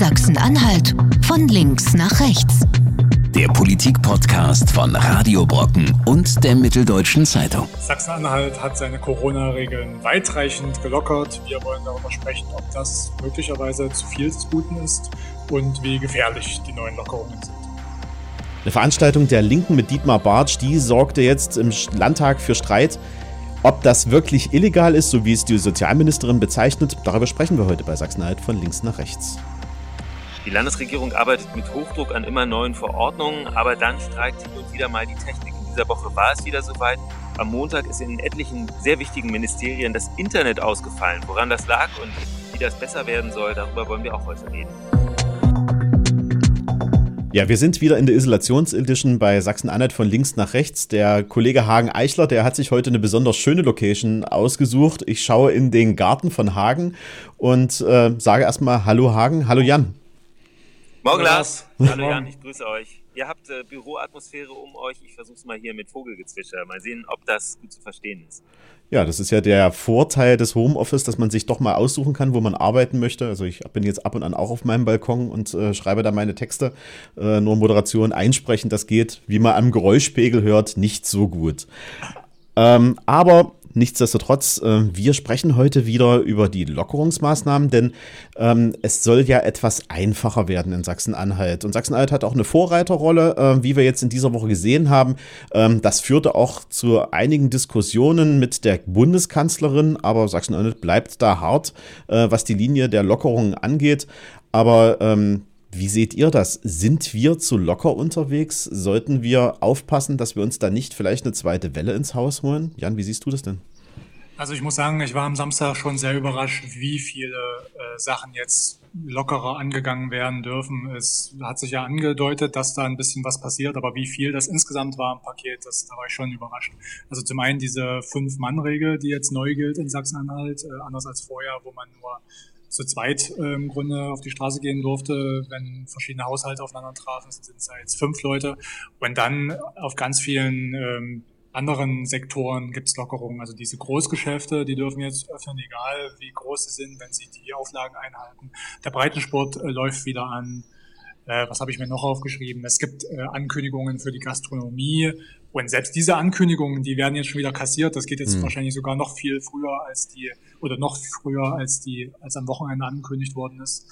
Sachsen-Anhalt von links nach rechts. Der Politik-Podcast von Radio Brocken und der Mitteldeutschen Zeitung. Sachsen-Anhalt hat seine Corona-Regeln weitreichend gelockert. Wir wollen darüber sprechen, ob das möglicherweise zu viel des Guten ist und wie gefährlich die neuen Lockerungen sind. Eine Veranstaltung der Linken mit Dietmar Bartsch, die sorgte jetzt im Landtag für Streit. Ob das wirklich illegal ist, so wie es die Sozialministerin bezeichnet, darüber sprechen wir heute bei Sachsen-Anhalt von links nach rechts. Die Landesregierung arbeitet mit Hochdruck an immer neuen Verordnungen, aber dann streikt hin und wieder mal die Technik. In dieser Woche war es wieder soweit. Am Montag ist in etlichen sehr wichtigen Ministerien das Internet ausgefallen. Woran das lag und wie das besser werden soll, darüber wollen wir auch heute reden. Ja, wir sind wieder in der Isolationsedition bei Sachsen-Anhalt von links nach rechts. Der Kollege Hagen Eichler, der hat sich heute eine besonders schöne Location ausgesucht. Ich schaue in den Garten von Hagen und äh, sage erstmal Hallo Hagen, hallo Jan. Morgen Lars. Hallo Jan, ich grüße euch. Ihr habt äh, Büroatmosphäre um euch. Ich versuche es mal hier mit Vogelgezwitscher. Mal sehen, ob das gut zu verstehen ist. Ja, das ist ja der Vorteil des Homeoffice, dass man sich doch mal aussuchen kann, wo man arbeiten möchte. Also ich bin jetzt ab und an auch auf meinem Balkon und äh, schreibe da meine Texte. Äh, nur Moderation einsprechen, das geht, wie man am Geräuschpegel hört, nicht so gut. Ähm, aber Nichtsdestotrotz, äh, wir sprechen heute wieder über die Lockerungsmaßnahmen, denn ähm, es soll ja etwas einfacher werden in Sachsen-Anhalt. Und Sachsen-Anhalt hat auch eine Vorreiterrolle, äh, wie wir jetzt in dieser Woche gesehen haben. Ähm, das führte auch zu einigen Diskussionen mit der Bundeskanzlerin, aber Sachsen-Anhalt bleibt da hart, äh, was die Linie der Lockerungen angeht. Aber ähm, wie seht ihr das? Sind wir zu locker unterwegs? Sollten wir aufpassen, dass wir uns da nicht vielleicht eine zweite Welle ins Haus holen? Jan, wie siehst du das denn? Also ich muss sagen, ich war am Samstag schon sehr überrascht, wie viele äh, Sachen jetzt lockerer angegangen werden dürfen. Es hat sich ja angedeutet, dass da ein bisschen was passiert, aber wie viel das insgesamt war im Paket, das, da war ich schon überrascht. Also zum einen diese Fünf-Mann-Regel, die jetzt neu gilt in Sachsen-Anhalt, äh, anders als vorher, wo man nur zu zweit äh, im Grunde auf die Straße gehen durfte, wenn verschiedene Haushalte aufeinander trafen, sind es jetzt fünf Leute. Und dann auf ganz vielen ähm, anderen Sektoren gibt es Lockerungen. Also diese Großgeschäfte, die dürfen jetzt öffnen, egal wie groß sie sind, wenn sie die Auflagen einhalten. Der Breitensport äh, läuft wieder an. Äh, was habe ich mir noch aufgeschrieben? Es gibt äh, Ankündigungen für die Gastronomie. Und selbst diese Ankündigungen, die werden jetzt schon wieder kassiert. Das geht jetzt mhm. wahrscheinlich sogar noch viel früher als die, oder noch früher als die, als am Wochenende angekündigt worden ist.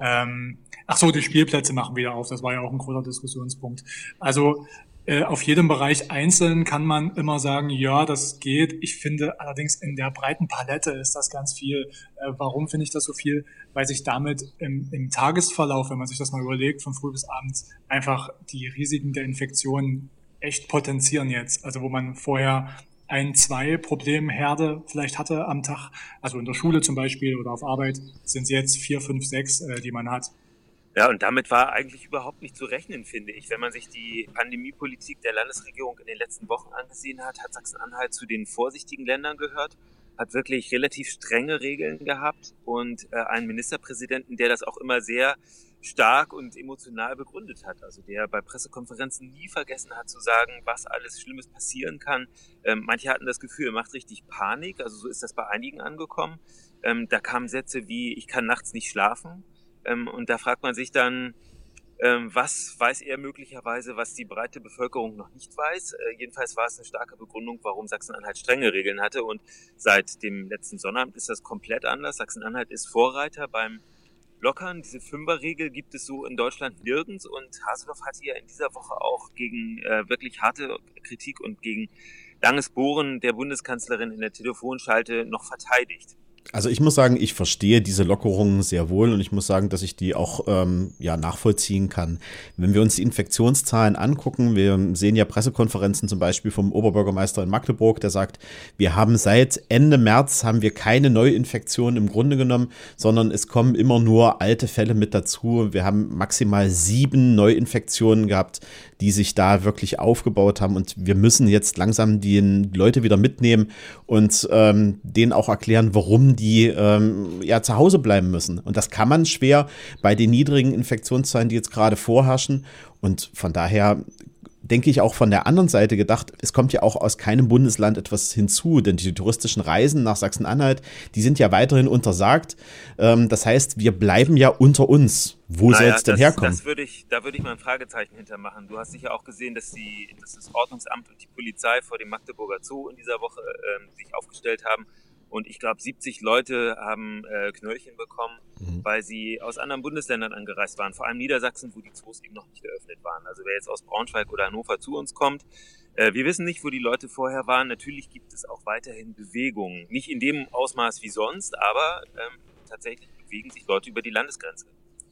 Ähm, ach so, die Spielplätze machen wieder auf. Das war ja auch ein großer Diskussionspunkt. Also äh, auf jedem Bereich einzeln kann man immer sagen, ja, das geht. Ich finde allerdings in der breiten Palette ist das ganz viel. Äh, warum finde ich das so viel? Weil sich damit im, im Tagesverlauf, wenn man sich das mal überlegt, von früh bis abends, einfach die Risiken der Infektionen echt potenzieren jetzt. Also wo man vorher ein, zwei Problemherde vielleicht hatte am Tag, also in der Schule zum Beispiel oder auf Arbeit, sind es jetzt vier, fünf, sechs, äh, die man hat. Ja, und damit war eigentlich überhaupt nicht zu rechnen, finde ich. Wenn man sich die Pandemiepolitik der Landesregierung in den letzten Wochen angesehen hat, hat Sachsen-Anhalt zu den vorsichtigen Ländern gehört, hat wirklich relativ strenge Regeln gehabt und äh, einen Ministerpräsidenten, der das auch immer sehr stark und emotional begründet hat. Also der bei Pressekonferenzen nie vergessen hat zu sagen, was alles Schlimmes passieren kann. Ähm, manche hatten das Gefühl, er macht richtig Panik. Also so ist das bei einigen angekommen. Ähm, da kamen Sätze wie, ich kann nachts nicht schlafen. Ähm, und da fragt man sich dann, ähm, was weiß er möglicherweise, was die breite Bevölkerung noch nicht weiß? Äh, jedenfalls war es eine starke Begründung, warum Sachsen-Anhalt strenge Regeln hatte. Und seit dem letzten Sonnabend ist das komplett anders. Sachsen-Anhalt ist Vorreiter beim lockern. Diese Fünferregel gibt es so in Deutschland nirgends und Haseloff hat ja in dieser Woche auch gegen äh, wirklich harte Kritik und gegen langes Bohren der Bundeskanzlerin in der Telefonschalte noch verteidigt. Also ich muss sagen, ich verstehe diese Lockerungen sehr wohl und ich muss sagen, dass ich die auch ähm, ja, nachvollziehen kann. Wenn wir uns die Infektionszahlen angucken, wir sehen ja Pressekonferenzen zum Beispiel vom Oberbürgermeister in Magdeburg, der sagt, wir haben seit Ende März haben wir keine Neuinfektionen im Grunde genommen, sondern es kommen immer nur alte Fälle mit dazu. Wir haben maximal sieben Neuinfektionen gehabt, die sich da wirklich aufgebaut haben und wir müssen jetzt langsam die Leute wieder mitnehmen und ähm, denen auch erklären, warum die ähm, ja zu Hause bleiben müssen. Und das kann man schwer bei den niedrigen Infektionszahlen, die jetzt gerade vorherrschen. Und von daher denke ich auch von der anderen Seite gedacht, es kommt ja auch aus keinem Bundesland etwas hinzu, denn die touristischen Reisen nach Sachsen-Anhalt, die sind ja weiterhin untersagt. Ähm, das heißt, wir bleiben ja unter uns. Wo naja, soll es denn das, herkommen? Das würde ich, da würde ich mal ein Fragezeichen hintermachen. Du hast sicher auch gesehen, dass, die, dass das Ordnungsamt und die Polizei vor dem Magdeburger Zoo in dieser Woche äh, sich aufgestellt haben. Und ich glaube, 70 Leute haben äh, Knöllchen bekommen, mhm. weil sie aus anderen Bundesländern angereist waren, vor allem Niedersachsen, wo die Zoos eben noch nicht geöffnet waren. Also wer jetzt aus Braunschweig oder Hannover zu uns kommt, äh, wir wissen nicht, wo die Leute vorher waren. Natürlich gibt es auch weiterhin Bewegungen. Nicht in dem Ausmaß wie sonst, aber ähm, tatsächlich bewegen sich Leute über die Landesgrenze.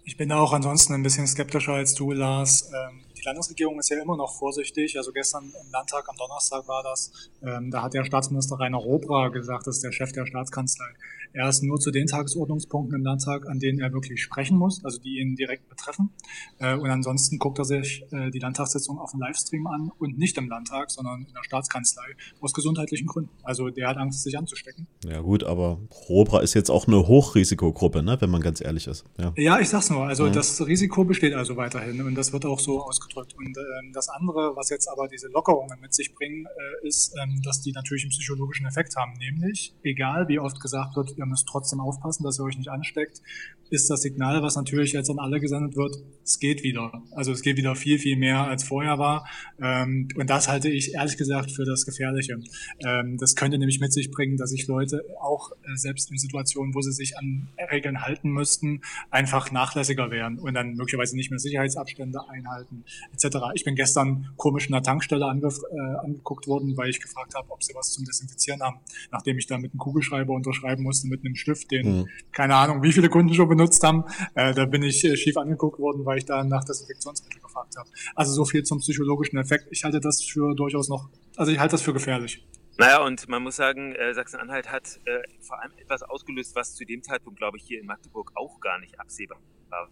Ich bin auch ansonsten ein bisschen skeptischer als du, Lars. Ähm, die Landesregierung ist ja immer noch vorsichtig. Also gestern im Landtag am Donnerstag war das. Ähm, da hat der Staatsminister Rainer Robra gesagt, das ist der Chef der Staatskanzlei. Er ist nur zu den Tagesordnungspunkten im Landtag, an denen er wirklich sprechen muss, also die ihn direkt betreffen. Äh, und ansonsten guckt er sich äh, die Landtagssitzung auf dem Livestream an und nicht im Landtag, sondern in der Staatskanzlei aus gesundheitlichen Gründen. Also der hat Angst, sich anzustecken. Ja gut, aber Robra ist jetzt auch eine Hochrisikogruppe, ne, wenn man ganz ehrlich ist. Ja, ja ich sag's nur. Also ja. das Risiko besteht also weiterhin und das wird auch so ausgedrückt. Und ähm, das andere, was jetzt aber diese Lockerungen mit sich bringen, äh, ist, ähm, dass die natürlich einen psychologischen Effekt haben. Nämlich, egal wie oft gesagt wird, ihr müsst trotzdem aufpassen, dass ihr euch nicht ansteckt, ist das Signal, was natürlich jetzt an alle gesendet wird, es geht wieder. Also es geht wieder viel, viel mehr als vorher war. Ähm, und das halte ich ehrlich gesagt für das Gefährliche. Ähm, das könnte nämlich mit sich bringen, dass sich Leute auch äh, selbst in Situationen, wo sie sich an Regeln halten müssten, einfach nachlässiger werden und dann möglicherweise nicht mehr Sicherheitsabstände einhalten etc. Ich bin gestern komisch in der Tankstelle äh, angeguckt worden, weil ich gefragt habe, ob sie was zum Desinfizieren haben, nachdem ich da mit einem Kugelschreiber unterschreiben musste mit einem Stift, den mhm. keine Ahnung, wie viele Kunden schon benutzt haben. Äh, da bin ich äh, schief angeguckt worden, weil ich da nach Desinfektionsmittel gefragt habe. Also so viel zum psychologischen Effekt. Ich halte das für durchaus noch, also ich halte das für gefährlich. Naja, und man muss sagen, äh, Sachsen-Anhalt hat äh, vor allem etwas ausgelöst, was zu dem Zeitpunkt, glaube ich, hier in Magdeburg auch gar nicht absehbar war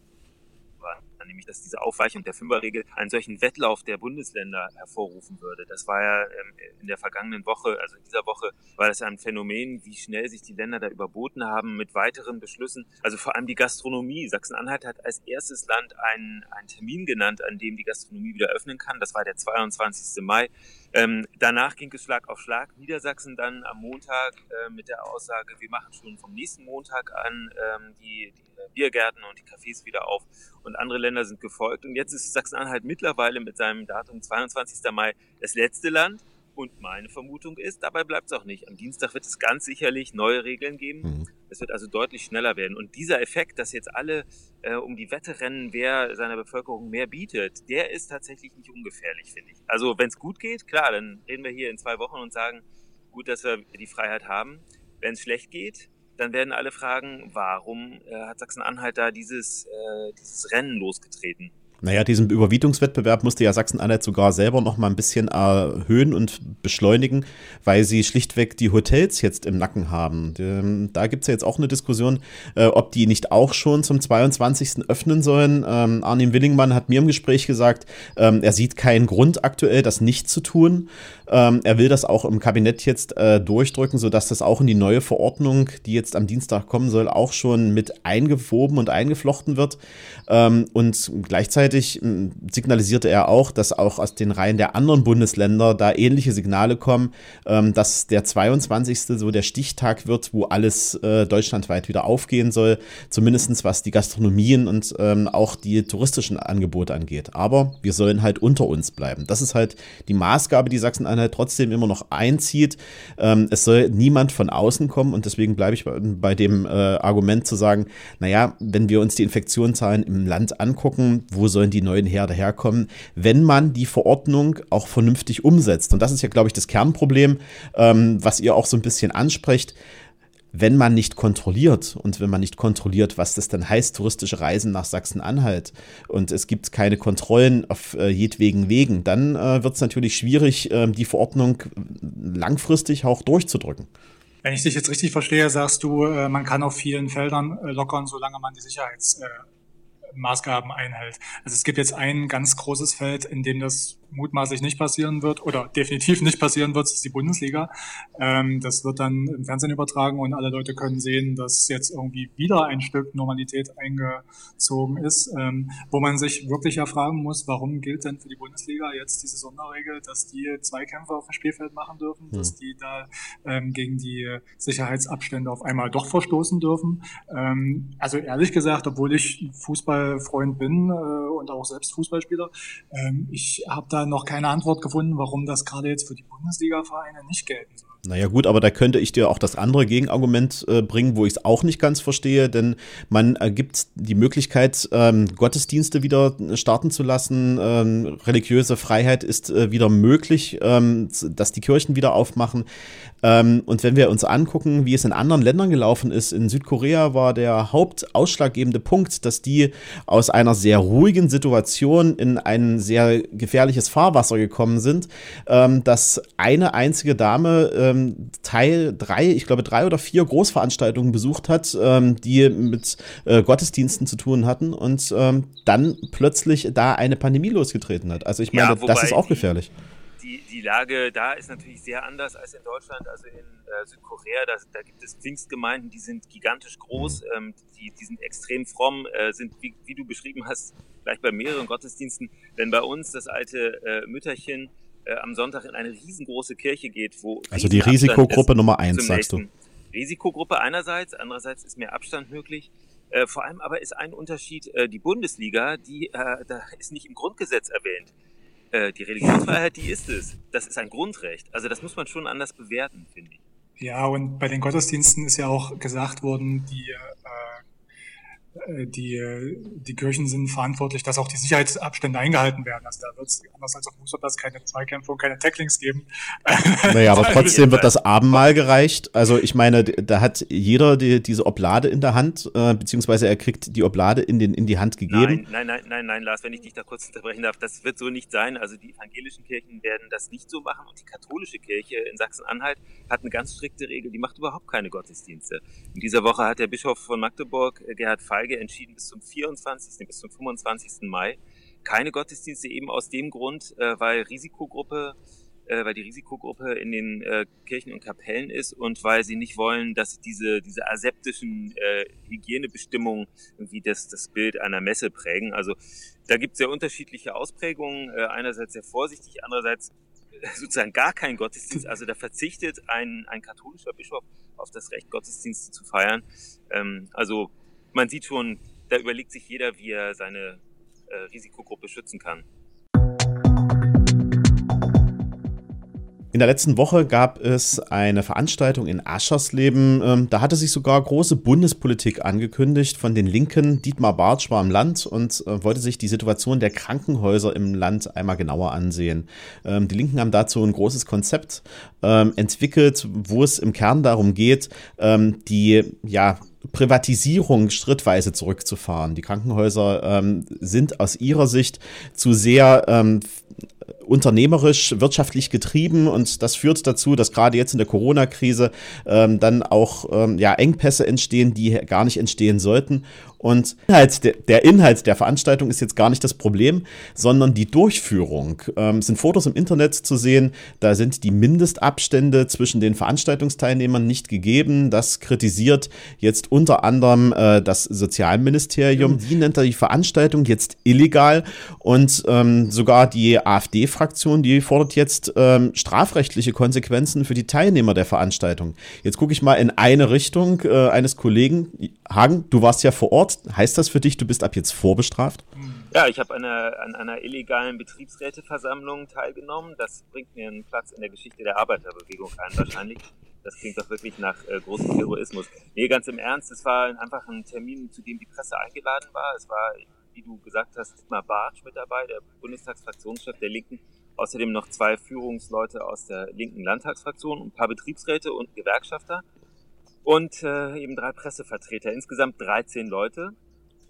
war, nämlich dass diese Aufweichung der Fünferregel einen solchen Wettlauf der Bundesländer hervorrufen würde. Das war ja ähm, in der vergangenen Woche, also in dieser Woche, war das ja ein Phänomen, wie schnell sich die Länder da überboten haben mit weiteren Beschlüssen. Also vor allem die Gastronomie. Sachsen-Anhalt hat als erstes Land einen, einen Termin genannt, an dem die Gastronomie wieder öffnen kann. Das war der 22. Mai. Ähm, danach ging es Schlag auf Schlag. Niedersachsen dann am Montag äh, mit der Aussage, wir machen schon vom nächsten Montag an ähm, die, die Biergärten und die Cafés wieder auf. Und andere Länder sind gefolgt. Und jetzt ist Sachsen-Anhalt mittlerweile mit seinem Datum 22. Mai das letzte Land. Und meine Vermutung ist, dabei bleibt es auch nicht. Am Dienstag wird es ganz sicherlich neue Regeln geben. Mhm. Es wird also deutlich schneller werden. Und dieser Effekt, dass jetzt alle äh, um die Wette rennen, wer seiner Bevölkerung mehr bietet, der ist tatsächlich nicht ungefährlich, finde ich. Also wenn es gut geht, klar, dann reden wir hier in zwei Wochen und sagen, gut, dass wir die Freiheit haben. Wenn es schlecht geht, dann werden alle fragen, warum äh, hat Sachsen-Anhalt da dieses, äh, dieses Rennen losgetreten? Naja, diesen Überbietungswettbewerb musste ja Sachsen-Anhalt sogar selber noch mal ein bisschen erhöhen und beschleunigen, weil sie schlichtweg die Hotels jetzt im Nacken haben. Da gibt es ja jetzt auch eine Diskussion, äh, ob die nicht auch schon zum 22. öffnen sollen. Ähm, Arnim Willingmann hat mir im Gespräch gesagt, ähm, er sieht keinen Grund aktuell, das nicht zu tun. Ähm, er will das auch im Kabinett jetzt äh, durchdrücken, sodass das auch in die neue Verordnung, die jetzt am Dienstag kommen soll, auch schon mit eingewoben und eingeflochten wird. und gleichzeitig Gleichzeitig hm, signalisierte er auch, dass auch aus den Reihen der anderen Bundesländer da ähnliche Signale kommen, ähm, dass der 22. so der Stichtag wird, wo alles äh, deutschlandweit wieder aufgehen soll, zumindest was die Gastronomien und ähm, auch die touristischen Angebote angeht. Aber wir sollen halt unter uns bleiben. Das ist halt die Maßgabe, die Sachsen-Anhalt trotzdem immer noch einzieht. Ähm, es soll niemand von außen kommen und deswegen bleibe ich bei, bei dem äh, Argument zu sagen, naja, wenn wir uns die Infektionszahlen im Land angucken, wo soll sollen die neuen Herde herkommen, wenn man die Verordnung auch vernünftig umsetzt. Und das ist ja, glaube ich, das Kernproblem, ähm, was ihr auch so ein bisschen ansprecht wenn man nicht kontrolliert und wenn man nicht kontrolliert, was das dann heißt, touristische Reisen nach Sachsen-Anhalt und es gibt keine Kontrollen auf äh, jedwegen Wegen, dann äh, wird es natürlich schwierig, äh, die Verordnung langfristig auch durchzudrücken. Wenn ich dich jetzt richtig verstehe, sagst du, äh, man kann auf vielen Feldern äh, lockern, solange man die Sicherheits äh, Maßgaben einhält. Also es gibt jetzt ein ganz großes Feld, in dem das mutmaßlich nicht passieren wird oder definitiv nicht passieren wird, ist die Bundesliga. Ähm, das wird dann im Fernsehen übertragen und alle Leute können sehen, dass jetzt irgendwie wieder ein Stück Normalität eingezogen ist, ähm, wo man sich wirklich ja fragen muss, warum gilt denn für die Bundesliga jetzt diese Sonderregel, dass die Zweikämpfe auf dem Spielfeld machen dürfen, hm. dass die da ähm, gegen die Sicherheitsabstände auf einmal doch verstoßen dürfen. Ähm, also ehrlich gesagt, obwohl ich Fußballfreund bin äh, und auch selbst Fußballspieler, ähm, ich habe da noch keine Antwort gefunden, warum das gerade jetzt für die Bundesliga-Vereine nicht gelten soll. Naja gut, aber da könnte ich dir auch das andere Gegenargument äh, bringen, wo ich es auch nicht ganz verstehe, denn man ergibt die Möglichkeit, ähm, Gottesdienste wieder starten zu lassen. Ähm, religiöse Freiheit ist äh, wieder möglich, ähm, dass die Kirchen wieder aufmachen. Ähm, und wenn wir uns angucken, wie es in anderen Ländern gelaufen ist, in Südkorea war der hauptausschlaggebende Punkt, dass die aus einer sehr ruhigen Situation in ein sehr gefährliches Fahrwasser gekommen sind, ähm, dass eine einzige Dame ähm, Teil drei, ich glaube drei oder vier Großveranstaltungen besucht hat, die mit äh, Gottesdiensten zu tun hatten und dann plötzlich da eine Pandemie losgetreten hat. Also ich meine, ja, das ist auch gefährlich Lage da ist natürlich sehr anders als in Deutschland. Also in äh, Südkorea, da, da, gibt es Pfingstgemeinden, die sind gigantisch groß, mhm. ähm, die, die sind extrem fromm, äh, sind, wie, wie, du beschrieben hast, gleich bei mehreren Gottesdiensten. Wenn bei uns das alte äh, Mütterchen äh, am Sonntag in eine riesengroße Kirche geht, wo. Also die Risikogruppe Nummer eins, sagst du. Risikogruppe einerseits, andererseits ist mehr Abstand möglich. Äh, vor allem aber ist ein Unterschied, äh, die Bundesliga, die da ist nicht im Grundgesetz erwähnt. Äh, die Religionsfreiheit, die ist es. Das ist ein Grundrecht. Also das muss man schon anders bewerten, finde ich. Ja, und bei den Gottesdiensten ist ja auch gesagt worden, die die, die Kirchen sind verantwortlich, dass auch die Sicherheitsabstände eingehalten werden. Also da wird es anders als auf Fußballplatz keine Zweikämpfe und keine Tacklings geben. Naja, aber trotzdem wird das Abendmahl gereicht. Also ich meine, da hat jeder die, diese Oblade in der Hand, äh, beziehungsweise er kriegt die Oblade in, den, in die Hand gegeben. Nein, nein, nein, nein, nein, Lars, wenn ich dich da kurz unterbrechen darf, das wird so nicht sein. Also die evangelischen Kirchen werden das nicht so machen und die katholische Kirche in Sachsen-Anhalt hat eine ganz strikte Regel, die macht überhaupt keine Gottesdienste. In dieser Woche hat der Bischof von Magdeburg, äh, Gerhard Feige, Feige entschieden, bis zum 24., bis zum 25. Mai keine Gottesdienste eben aus dem Grund, äh, weil Risikogruppe, äh, weil die Risikogruppe in den äh, Kirchen und Kapellen ist und weil sie nicht wollen, dass diese, diese aseptischen äh, Hygienebestimmungen irgendwie das, das Bild einer Messe prägen. Also da gibt es sehr unterschiedliche Ausprägungen, äh, einerseits sehr vorsichtig, andererseits sozusagen gar kein Gottesdienst. Also da verzichtet ein, ein katholischer Bischof auf das Recht, Gottesdienste zu feiern. Ähm, also man sieht schon, da überlegt sich jeder, wie er seine äh, Risikogruppe schützen kann. In der letzten Woche gab es eine Veranstaltung in Aschersleben. Ähm, da hatte sich sogar große Bundespolitik angekündigt von den Linken. Dietmar Bartsch war im Land und äh, wollte sich die Situation der Krankenhäuser im Land einmal genauer ansehen. Ähm, die Linken haben dazu ein großes Konzept ähm, entwickelt, wo es im Kern darum geht, die ja Privatisierung schrittweise zurückzufahren. Die Krankenhäuser ähm, sind aus ihrer Sicht zu sehr ähm, unternehmerisch, wirtschaftlich getrieben und das führt dazu, dass gerade jetzt in der Corona-Krise ähm, dann auch ähm, ja, Engpässe entstehen, die gar nicht entstehen sollten. Und Inhalt, der Inhalt der Veranstaltung ist jetzt gar nicht das Problem, sondern die Durchführung. Ähm, sind Fotos im Internet zu sehen, da sind die Mindestabstände zwischen den Veranstaltungsteilnehmern nicht gegeben. Das kritisiert jetzt unter anderem äh, das Sozialministerium. Die nennt die Veranstaltung jetzt illegal und ähm, sogar die AfD-Fraktion, die fordert jetzt ähm, strafrechtliche Konsequenzen für die Teilnehmer der Veranstaltung. Jetzt gucke ich mal in eine Richtung äh, eines Kollegen. Hagen, du warst ja vor Ort heißt das für dich, du bist ab jetzt vorbestraft? Ja, ich habe an einer illegalen Betriebsräteversammlung teilgenommen. Das bringt mir einen Platz in der Geschichte der Arbeiterbewegung ein, wahrscheinlich. Das klingt doch wirklich nach äh, großem Heroismus. Nee, ganz im Ernst, es war einfach ein Termin, zu dem die Presse eingeladen war. Es war, wie du gesagt hast, Dietmar Bartsch mit dabei, der Bundestagsfraktionschef der Linken. Außerdem noch zwei Führungsleute aus der linken Landtagsfraktion, ein paar Betriebsräte und Gewerkschafter und äh, eben drei Pressevertreter, insgesamt 13 Leute.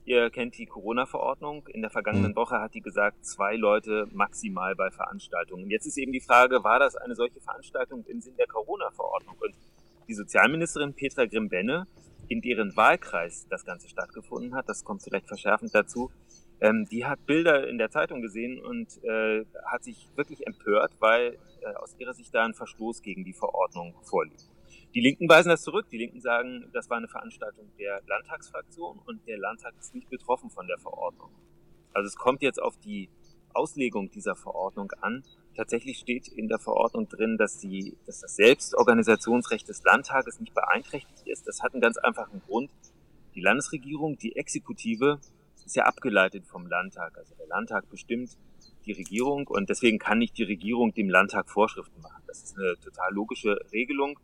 Ihr kennt die Corona-Verordnung. In der vergangenen mhm. Woche hat die gesagt, zwei Leute maximal bei Veranstaltungen. Jetzt ist eben die Frage, war das eine solche Veranstaltung im Sinn der Corona-Verordnung? Und die Sozialministerin Petra Grimm-Benne in deren Wahlkreis das Ganze stattgefunden hat, das kommt vielleicht verschärfend dazu, ähm, die hat Bilder in der Zeitung gesehen und äh, hat sich wirklich empört, weil äh, aus ihrer Sicht da ein Verstoß gegen die Verordnung vorliegt. Die Linken weisen das zurück. Die Linken sagen, das war eine Veranstaltung der Landtagsfraktion und der Landtag ist nicht betroffen von der Verordnung. Also es kommt jetzt auf die Auslegung dieser Verordnung an. Tatsächlich steht in der Verordnung drin, dass, die, dass das Selbstorganisationsrecht des Landtages nicht beeinträchtigt ist. Das hat einen ganz einfachen Grund. Die Landesregierung, die Exekutive, ist ja abgeleitet vom Landtag. Also der Landtag bestimmt die Regierung und deswegen kann nicht die Regierung dem Landtag Vorschriften machen. Das ist eine total logische Regelung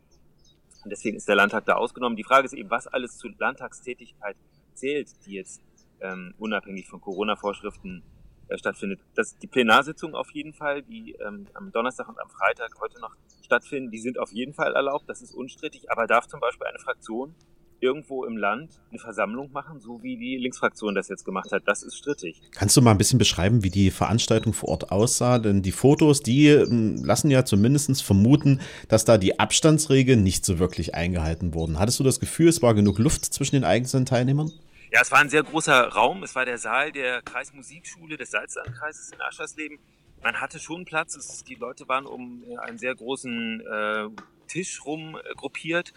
und deswegen ist der Landtag da ausgenommen. Die Frage ist eben, was alles zur Landtagstätigkeit zählt, die jetzt ähm, unabhängig von Corona-Vorschriften äh, stattfindet. Das, die Plenarsitzungen auf jeden Fall, die ähm, am Donnerstag und am Freitag heute noch stattfinden, die sind auf jeden Fall erlaubt, das ist unstrittig, aber darf zum Beispiel eine Fraktion irgendwo im Land eine Versammlung machen, so wie die Linksfraktion das jetzt gemacht hat. Das ist strittig. Kannst du mal ein bisschen beschreiben, wie die Veranstaltung vor Ort aussah? Denn die Fotos, die ähm, lassen ja zumindest vermuten, dass da die Abstandsregeln nicht so wirklich eingehalten wurden. Hattest du das Gefühl, es war genug Luft zwischen den einzelnen Teilnehmern? Ja, es war ein sehr großer Raum. Es war der Saal der Kreismusikschule des Salzlandkreises in Aschersleben. Man hatte schon Platz. Es, die Leute waren um einen sehr großen äh, Tisch rum äh, gruppiert.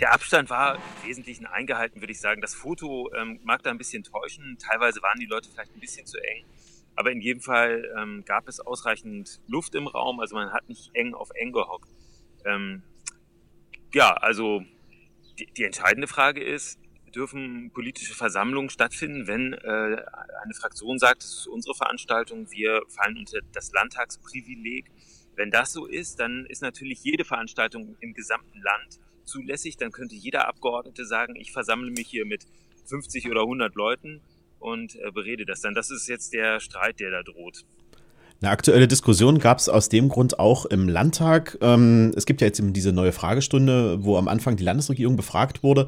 Der Abstand war im Wesentlichen eingehalten, würde ich sagen. Das Foto ähm, mag da ein bisschen täuschen. Teilweise waren die Leute vielleicht ein bisschen zu eng. Aber in jedem Fall ähm, gab es ausreichend Luft im Raum. Also man hat nicht eng auf eng gehockt. Ähm, ja, also die, die, entscheidende Frage ist, dürfen politische Versammlungen stattfinden, wenn äh, eine Fraktion sagt, das ist unsere Veranstaltung, wir fallen unter das Landtagsprivileg. Wenn das so ist, dann ist natürlich jede Veranstaltung im gesamten Land zulässig, dann könnte jeder Abgeordnete sagen, ich versammle mich hier mit 50 oder 100 Leuten und äh, berede das dann. Das ist jetzt der Streit, der da droht. Eine aktuelle Diskussion gab es aus dem Grund auch im Landtag. Ähm, es gibt ja jetzt eben diese neue Fragestunde, wo am Anfang die Landesregierung befragt wurde.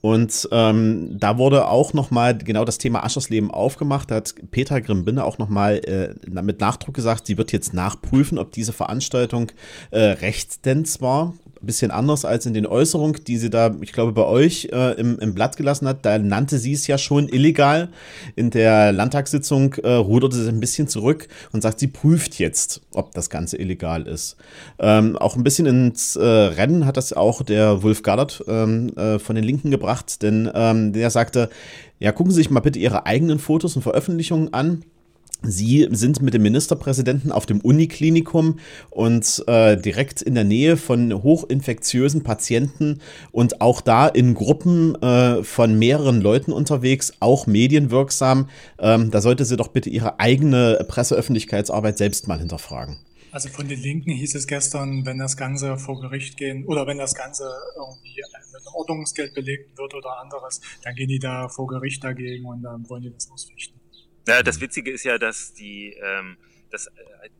Und ähm, da wurde auch nochmal genau das Thema Aschersleben aufgemacht. Da hat Petra Grimbinne auch nochmal äh, mit Nachdruck gesagt, sie wird jetzt nachprüfen, ob diese Veranstaltung äh, rechtens war bisschen anders als in den Äußerungen, die sie da, ich glaube, bei euch äh, im, im Blatt gelassen hat. Da nannte sie es ja schon illegal. In der Landtagssitzung äh, ruderte sie ein bisschen zurück und sagt, sie prüft jetzt, ob das Ganze illegal ist. Ähm, auch ein bisschen ins äh, Rennen hat das auch der Wolf Gardert ähm, äh, von den Linken gebracht, denn ähm, der sagte, ja, gucken Sie sich mal bitte Ihre eigenen Fotos und Veröffentlichungen an Sie sind mit dem Ministerpräsidenten auf dem Uniklinikum und äh, direkt in der Nähe von hochinfektiösen Patienten und auch da in Gruppen äh, von mehreren Leuten unterwegs, auch medienwirksam. Ähm, da sollte sie doch bitte ihre eigene Presseöffentlichkeitsarbeit selbst mal hinterfragen. Also von den Linken hieß es gestern, wenn das Ganze vor Gericht gehen oder wenn das Ganze irgendwie mit Ordnungsgeld belegt wird oder anderes, dann gehen die da vor Gericht dagegen und dann wollen die das ausfechten. Ja, das Witzige ist ja, dass die, ähm, dass äh,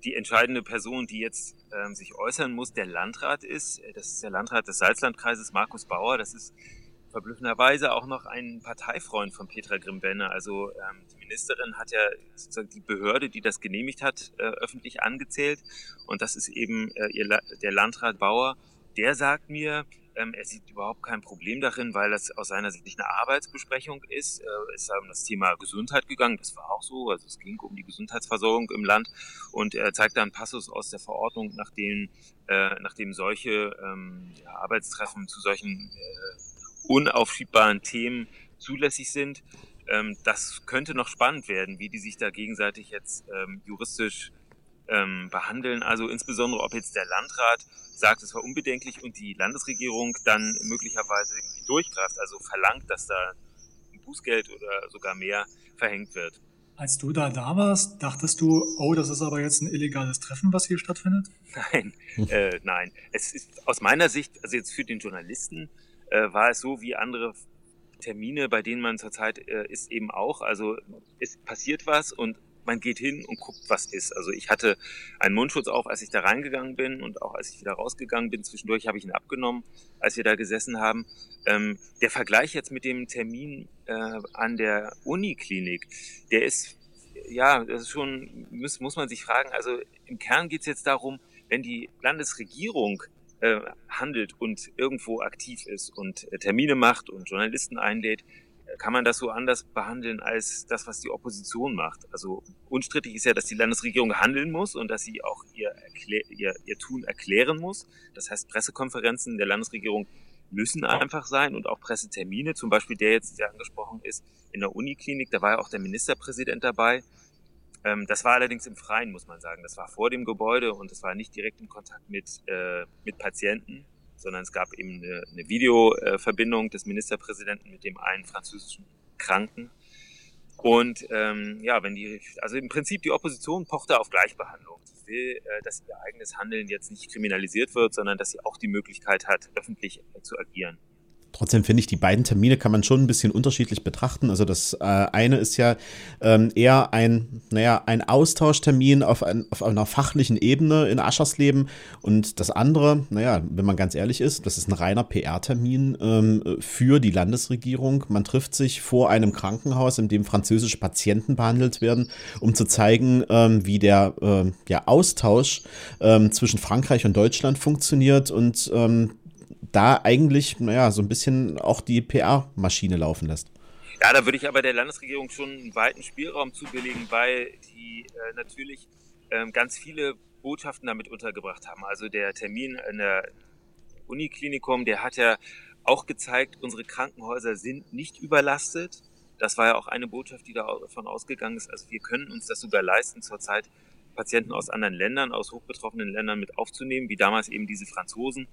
die entscheidende Person, die jetzt ähm, sich äußern muss, der Landrat ist. Äh, das ist der Landrat des Salzlandkreises, Markus Bauer. Das ist verblüffenderweise auch noch ein Parteifreund von Petra Grimbenne. Also ähm, die Ministerin hat ja sozusagen die Behörde, die das genehmigt hat, äh, öffentlich angezählt. Und das ist eben äh, ihr La der Landrat Bauer. Der sagt mir, ähm, er sieht überhaupt kein Problem darin, weil das aus seiner Sicht nicht eine Arbeitsbesprechung ist. Äh, es ist um das Thema Gesundheit gegangen. Das war auch so. Also es ging um die Gesundheitsversorgung im Land. Und er zeigt einen Passus aus der Verordnung, nachdem, äh, nachdem solche ähm, ja, Arbeitstreffen zu solchen äh, unaufschiebbaren Themen zulässig sind. Ähm, das könnte noch spannend werden, wie die sich da gegenseitig jetzt ähm, juristisch ähm, behandeln. Also insbesondere, ob jetzt der Landrat sagt, es war unbedenklich und die Landesregierung dann möglicherweise irgendwie durchgreift, also verlangt, dass da ein Bußgeld oder sogar mehr verhängt wird. Als du da da warst, dachtest du, oh, das ist aber jetzt ein illegales Treffen, was hier stattfindet? Nein, äh, nein. Es ist aus meiner Sicht, also jetzt für den Journalisten, äh, war es so wie andere Termine, bei denen man zurzeit äh, ist eben auch. Also es passiert was und man geht hin und guckt, was ist. Also ich hatte einen Mundschutz auf, als ich da reingegangen bin und auch als ich wieder rausgegangen bin. Zwischendurch habe ich ihn abgenommen, als wir da gesessen haben. Ähm, der Vergleich jetzt mit dem Termin äh, an der Uniklinik, der ist, ja, das ist schon, muss, muss man sich fragen. Also im Kern geht es jetzt darum, wenn die Landesregierung äh, handelt und irgendwo aktiv ist und äh, Termine macht und Journalisten einlädt, kann man das so anders behandeln als das, was die Opposition macht. Also unstrittig ist ja, dass die Landesregierung handeln muss und dass sie auch ihr, Erklär ihr, ihr Tun erklären muss. Das heißt, Pressekonferenzen der Landesregierung müssen einfach sein und auch Pressetermine, zum Beispiel der jetzt, der angesprochen ist, in der Uniklinik, da war ja auch der Ministerpräsident dabei. Ähm, das war allerdings im Freien, muss man sagen. Das war vor dem Gebäude und es war nicht direkt in Kontakt mit, äh, mit Patienten sondern es gab eben eine, eine Videoverbindung des Ministerpräsidenten mit dem einen französischen Kranken. Und ähm, ja, wenn die, also im Prinzip die Opposition pochte auf Gleichbehandlung. Die will, äh, dass ihr eigenes Handeln jetzt nicht kriminalisiert wird, sondern dass sie auch die Möglichkeit hat, öffentlich äh, zu agieren. Trotzdem finde ich, die beiden Termine kann man schon ein bisschen unterschiedlich betrachten. Also das äh, eine ist ja ähm, eher ein, naja, ein Austauschtermin auf, ein, auf einer fachlichen Ebene in Aschersleben. Und das andere, naja, wenn man ganz ehrlich ist, das ist ein reiner PR-Termin ähm, für die Landesregierung. Man trifft sich vor einem Krankenhaus, in dem französische Patienten behandelt werden, um zu zeigen, ähm, wie der äh, ja, Austausch ähm, zwischen Frankreich und Deutschland funktioniert und ähm, da eigentlich, naja, so ein bisschen auch die PR-Maschine laufen lässt. Ja, da würde ich aber der Landesregierung schon einen weiten Spielraum zubilligen, weil die äh, natürlich ähm, ganz viele Botschaften damit untergebracht haben. Also der Termin in der Uniklinikum, der hat ja auch gezeigt, unsere Krankenhäuser sind nicht überlastet. Das war ja auch eine Botschaft, die davon ausgegangen ist. Also wir können uns das sogar leisten, zurzeit Patienten aus anderen Ländern, aus hochbetroffenen Ländern mit aufzunehmen, wie damals eben diese Franzosen.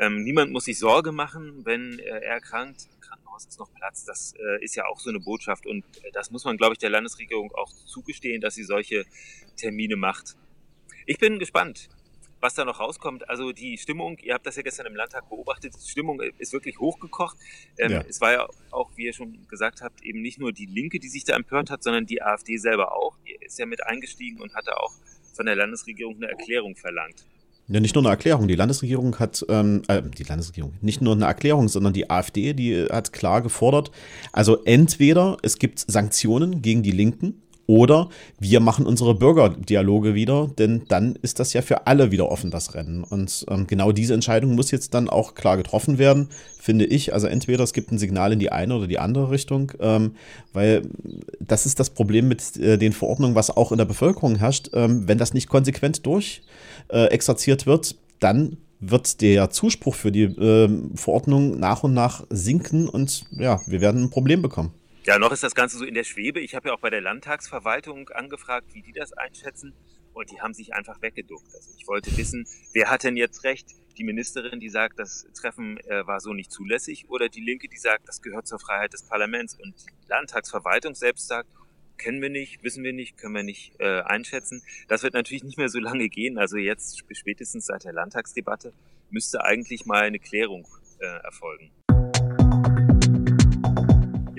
Ähm, niemand muss sich Sorge machen, wenn äh, er erkrankt. Im Krankenhaus ist noch Platz. Das äh, ist ja auch so eine Botschaft. Und äh, das muss man, glaube ich, der Landesregierung auch zugestehen, dass sie solche Termine macht. Ich bin gespannt, was da noch rauskommt. Also die Stimmung, ihr habt das ja gestern im Landtag beobachtet, die Stimmung ist wirklich hochgekocht. Ähm, ja. Es war ja auch, wie ihr schon gesagt habt, eben nicht nur die Linke, die sich da empört hat, sondern die AfD selber auch. Die ist ja mit eingestiegen und hatte auch von der Landesregierung eine Erklärung verlangt. Ja, nicht nur eine Erklärung. Die Landesregierung hat, ähm, äh, die Landesregierung, nicht nur eine Erklärung, sondern die AfD, die hat klar gefordert, also entweder es gibt Sanktionen gegen die Linken oder wir machen unsere Bürgerdialoge wieder, denn dann ist das ja für alle wieder offen, das Rennen. Und ähm, genau diese Entscheidung muss jetzt dann auch klar getroffen werden, finde ich. Also entweder es gibt ein Signal in die eine oder die andere Richtung, ähm, weil das ist das Problem mit äh, den Verordnungen, was auch in der Bevölkerung herrscht. Ähm, wenn das nicht konsequent durch äh, exerziert wird, dann wird der Zuspruch für die äh, Verordnung nach und nach sinken und ja, wir werden ein Problem bekommen. Ja, noch ist das Ganze so in der Schwebe. Ich habe ja auch bei der Landtagsverwaltung angefragt, wie die das einschätzen. Und die haben sich einfach weggeduckt. Also ich wollte wissen, wer hat denn jetzt recht? Die Ministerin, die sagt, das Treffen äh, war so nicht zulässig, oder die Linke, die sagt, das gehört zur Freiheit des Parlaments. Und die Landtagsverwaltung selbst sagt, kennen wir nicht, wissen wir nicht, können wir nicht äh, einschätzen. Das wird natürlich nicht mehr so lange gehen. Also jetzt spätestens seit der Landtagsdebatte müsste eigentlich mal eine Klärung äh, erfolgen.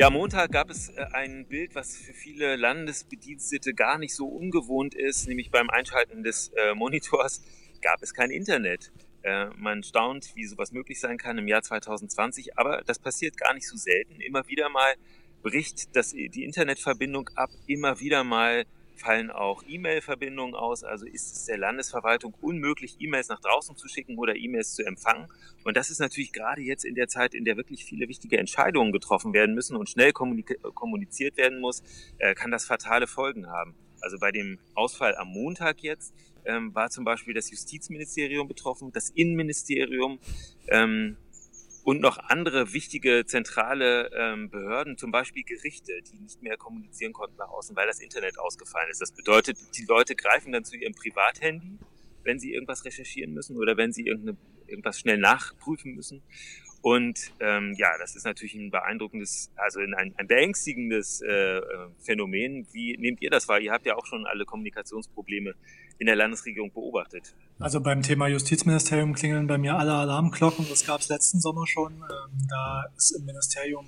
Ja, Montag gab es äh, ein Bild, was für viele Landesbedienstete gar nicht so ungewohnt ist, nämlich beim Einschalten des äh, Monitors gab es kein Internet. Äh, man staunt, wie sowas möglich sein kann im Jahr 2020, aber das passiert gar nicht so selten. Immer wieder mal bricht das, die Internetverbindung ab, immer wieder mal fallen auch E-Mail-Verbindungen aus. Also ist es der Landesverwaltung unmöglich, E-Mails nach draußen zu schicken oder E-Mails zu empfangen. Und das ist natürlich gerade jetzt in der Zeit, in der wirklich viele wichtige Entscheidungen getroffen werden müssen und schnell kommuniziert werden muss, äh, kann das fatale Folgen haben. Also bei dem Ausfall am Montag jetzt ähm, war zum Beispiel das Justizministerium betroffen, das Innenministerium, ähm, und noch andere wichtige zentrale ähm, Behörden, zum Beispiel Gerichte, die nicht mehr kommunizieren konnten nach außen, weil das Internet ausgefallen ist. Das bedeutet, die Leute greifen dann zu ihrem Privathandy, wenn sie irgendwas recherchieren müssen oder wenn sie irgendwas schnell nachprüfen müssen. Und ähm, ja, das ist natürlich ein beeindruckendes, also ein, ein beängstigendes äh, äh, Phänomen. Wie nehmt ihr das wahr? Ihr habt ja auch schon alle Kommunikationsprobleme in der Landesregierung beobachtet. Also beim Thema Justizministerium klingeln bei mir alle Alarmglocken. Das gab es letzten Sommer schon. Ähm, da ist im Ministerium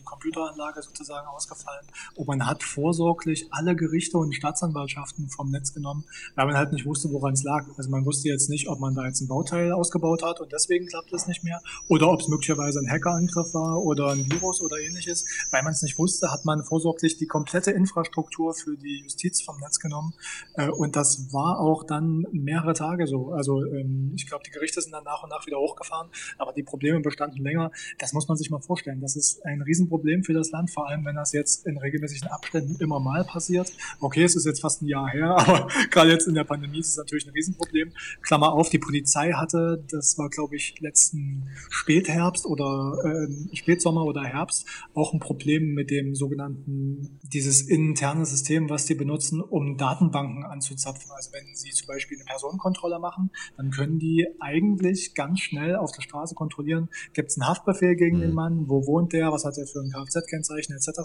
die Computeranlage sozusagen ausgefallen. Und man hat vorsorglich alle Gerichte und Staatsanwaltschaften vom Netz genommen, weil man halt nicht wusste, woran es lag. Also man wusste jetzt nicht, ob man da jetzt ein Bauteil ausgebaut hat und deswegen klappt es nicht mehr oder ob es möglicherweise ein Hackerangriff war oder ein Virus oder ähnliches. Weil man es nicht wusste, hat man vorsorglich die komplette Infrastruktur für die Justiz vom Netz genommen. Äh, und das war auch dann mehrere Tage so. Also ähm, ich glaube, die Gerichte sind dann nach und nach wieder hochgefahren, aber die Probleme bestanden länger. Das muss man sich mal vorstellen. Das ist ein Riesenproblem für das Land, vor allem wenn das jetzt in regelmäßigen Abständen immer mal passiert. Okay, es ist jetzt fast ein Jahr her, aber gerade jetzt in der Pandemie ist es natürlich ein Riesenproblem. Klammer auf, die Polizei hatte, das war glaube ich letzten Spätherbst oder äh, Spätsommer oder Herbst, auch ein Problem mit dem sogenannten, dieses interne System, was die benutzen, um Datenbanken anzuzapfen. Also wenn sie zum Beispiel eine Personenkontrolle machen, dann können die eigentlich ganz schnell auf der Straße kontrollieren, gibt es einen Haftbefehl gegen mhm. den Mann, wo wohnt der, was hat er für ein Kfz-Kennzeichen etc.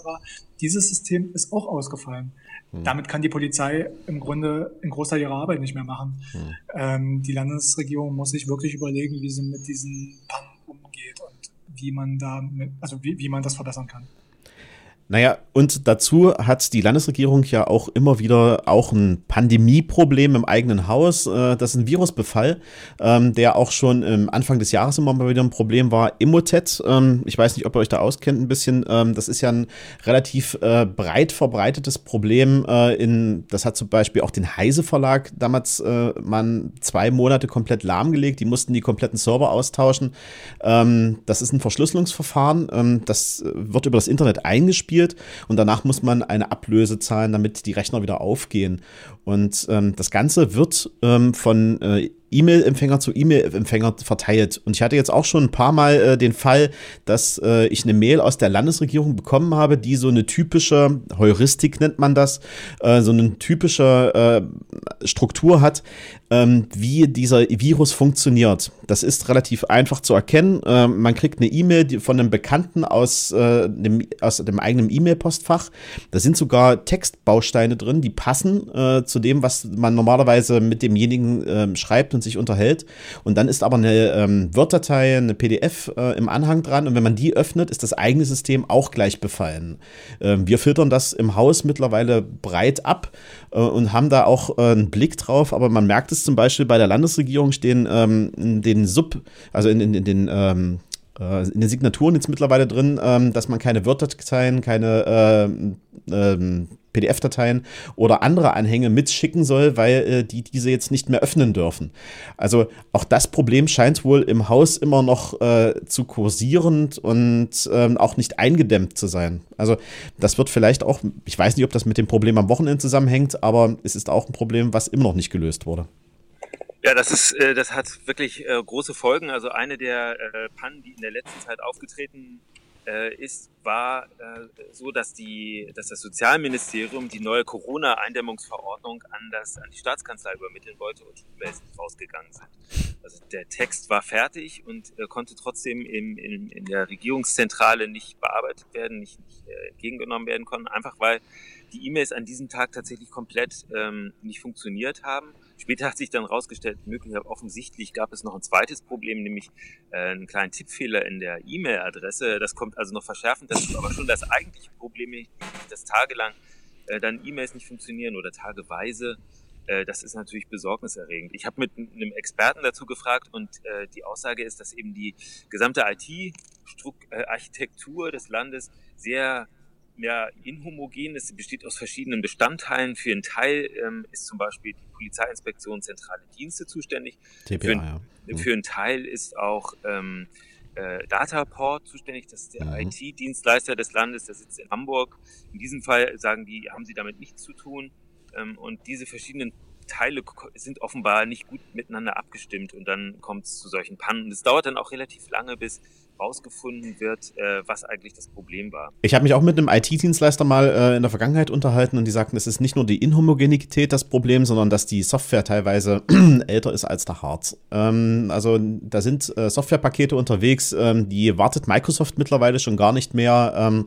Dieses System ist auch ausgefallen. Mhm. Damit kann die Polizei im Grunde einen Großteil ihrer Arbeit nicht mehr machen. Mhm. Ähm, die Landesregierung muss sich wirklich überlegen, wie sie mit diesen Pannen umgeht und wie man da, mit, also wie, wie man das verbessern kann. Naja, und dazu hat die Landesregierung ja auch immer wieder auch ein Pandemieproblem im eigenen Haus. Äh, das ist ein Virusbefall, ähm, der auch schon Anfang des Jahres immer mal wieder ein Problem war. Immotet, ähm, ich weiß nicht, ob ihr euch da auskennt ein bisschen. Ähm, das ist ja ein relativ äh, breit verbreitetes Problem. Äh, das hat zum Beispiel auch den Heise Verlag damals man zwei Monate komplett lahmgelegt. Die mussten die kompletten Server austauschen. Das ist ein Verschlüsselungsverfahren. Das wird über das Internet eingespielt gespielt und danach muss man eine Ablöse zahlen, damit die Rechner wieder aufgehen. Und ähm, das Ganze wird ähm, von äh, E-Mail-Empfänger zu E-Mail-Empfänger verteilt. Und ich hatte jetzt auch schon ein paar Mal äh, den Fall, dass äh, ich eine Mail aus der Landesregierung bekommen habe, die so eine typische Heuristik nennt man das, äh, so eine typische äh, Struktur hat, ähm, wie dieser Virus funktioniert. Das ist relativ einfach zu erkennen. Ähm, man kriegt eine E-Mail von einem Bekannten aus, äh, dem, aus dem eigenen E-Mail-Postfach. Da sind sogar Textbausteine drin, die passen äh, zu dem, was man normalerweise mit demjenigen ähm, schreibt und sich unterhält. Und dann ist aber eine ähm, Word-Datei, eine PDF äh, im Anhang dran. Und wenn man die öffnet, ist das eigene System auch gleich befallen. Ähm, wir filtern das im Haus mittlerweile breit ab äh, und haben da auch äh, einen Blick drauf. Aber man merkt es zum Beispiel bei der Landesregierung stehen ähm, in den Sub, also in, in, in den ähm, äh, in den Signaturen jetzt mittlerweile drin, ähm, dass man keine Word-Dateien, keine äh, ähm, PDF-Dateien oder andere Anhänge mitschicken soll, weil äh, die diese jetzt nicht mehr öffnen dürfen. Also auch das Problem scheint wohl im Haus immer noch äh, zu kursieren und ähm, auch nicht eingedämmt zu sein. Also das wird vielleicht auch, ich weiß nicht, ob das mit dem Problem am Wochenende zusammenhängt, aber es ist auch ein Problem, was immer noch nicht gelöst wurde. Ja, das ist, äh, das hat wirklich äh, große Folgen. Also eine der äh, Pannen, die in der letzten Zeit aufgetreten äh, ist, war äh, so, dass, die, dass das Sozialministerium die neue Corona-Eindämmungsverordnung an, das, an die Staatskanzlei übermitteln wollte und die E-Mails nicht rausgegangen sind. Also der Text war fertig und äh, konnte trotzdem im, in, in der Regierungszentrale nicht bearbeitet werden, nicht, nicht entgegengenommen werden konnten, einfach weil die E-Mails an diesem Tag tatsächlich komplett ähm, nicht funktioniert haben. Später hat sich dann herausgestellt, möglicherweise offensichtlich gab es noch ein zweites Problem, nämlich äh, einen kleinen Tippfehler in der E-Mail-Adresse. Das kommt also noch verschärfend dazu, aber schon das eigentliche Problem, dass tagelang äh, dann E-Mails nicht funktionieren oder tageweise. Äh, das ist natürlich besorgniserregend. Ich habe mit einem Experten dazu gefragt und die Aussage ist, dass eben die gesamte IT-Architektur des Landes sehr ja, inhomogen ist. Besteht aus verschiedenen Bestandteilen. Für einen Teil ähm, ist zum Beispiel die Polizeiinspektion zentrale Dienste zuständig. TPA, für, ja. mhm. für einen Teil ist auch ähm, äh, Dataport zuständig. Das ist der mhm. IT-Dienstleister des Landes, der sitzt in Hamburg. In diesem Fall sagen die, haben sie damit nichts zu tun. Ähm, und diese verschiedenen Teile sind offenbar nicht gut miteinander abgestimmt und dann kommt es zu solchen Pannen. Es dauert dann auch relativ lange, bis rausgefunden wird, äh, was eigentlich das Problem war. Ich habe mich auch mit einem IT-Dienstleister mal äh, in der Vergangenheit unterhalten und die sagten, es ist nicht nur die Inhomogenität das Problem, sondern dass die Software teilweise älter ist als der Hard. Ähm, also da sind äh, Softwarepakete unterwegs, ähm, die wartet Microsoft mittlerweile schon gar nicht mehr.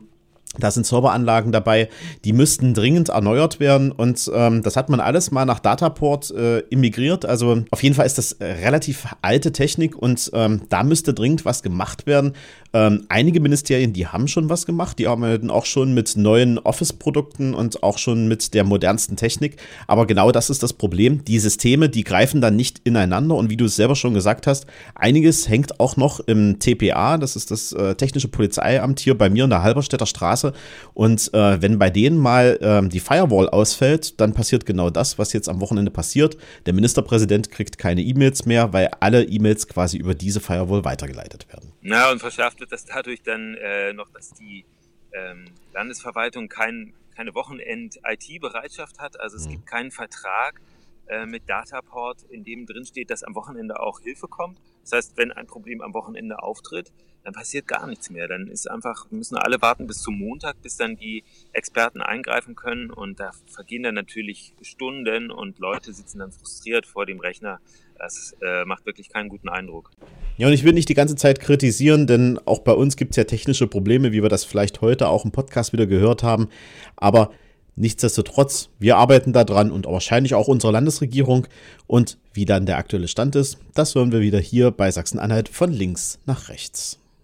Da sind Serveranlagen dabei, die müssten dringend erneuert werden und ähm, das hat man alles mal nach Dataport äh, immigriert. Also auf jeden Fall ist das relativ alte Technik und ähm, da müsste dringend was gemacht werden. Ähm, einige Ministerien, die haben schon was gemacht, die arbeiten auch schon mit neuen Office-Produkten und auch schon mit der modernsten Technik. Aber genau das ist das Problem. Die Systeme, die greifen dann nicht ineinander und wie du es selber schon gesagt hast, einiges hängt auch noch im TPA, das ist das äh, Technische Polizeiamt hier bei mir in der Halberstädter Straße. Und äh, wenn bei denen mal äh, die Firewall ausfällt, dann passiert genau das, was jetzt am Wochenende passiert. Der Ministerpräsident kriegt keine E-Mails mehr, weil alle E-Mails quasi über diese Firewall weitergeleitet werden. Na, und verschärft wird das dadurch dann äh, noch, dass die ähm, Landesverwaltung kein, keine Wochenend-IT-Bereitschaft hat. Also es mhm. gibt keinen Vertrag äh, mit Dataport, in dem drin steht, dass am Wochenende auch Hilfe kommt. Das heißt, wenn ein Problem am Wochenende auftritt, dann passiert gar nichts mehr. Dann ist einfach, müssen alle warten bis zum Montag, bis dann die Experten eingreifen können und da vergehen dann natürlich Stunden und Leute sitzen dann frustriert vor dem Rechner. Das äh, macht wirklich keinen guten Eindruck. Ja, und ich will nicht die ganze Zeit kritisieren, denn auch bei uns gibt es ja technische Probleme, wie wir das vielleicht heute auch im Podcast wieder gehört haben. Aber nichtsdestotrotz, wir arbeiten da dran und wahrscheinlich auch unsere Landesregierung. Und wie dann der aktuelle Stand ist, das hören wir wieder hier bei Sachsen-Anhalt von links nach rechts.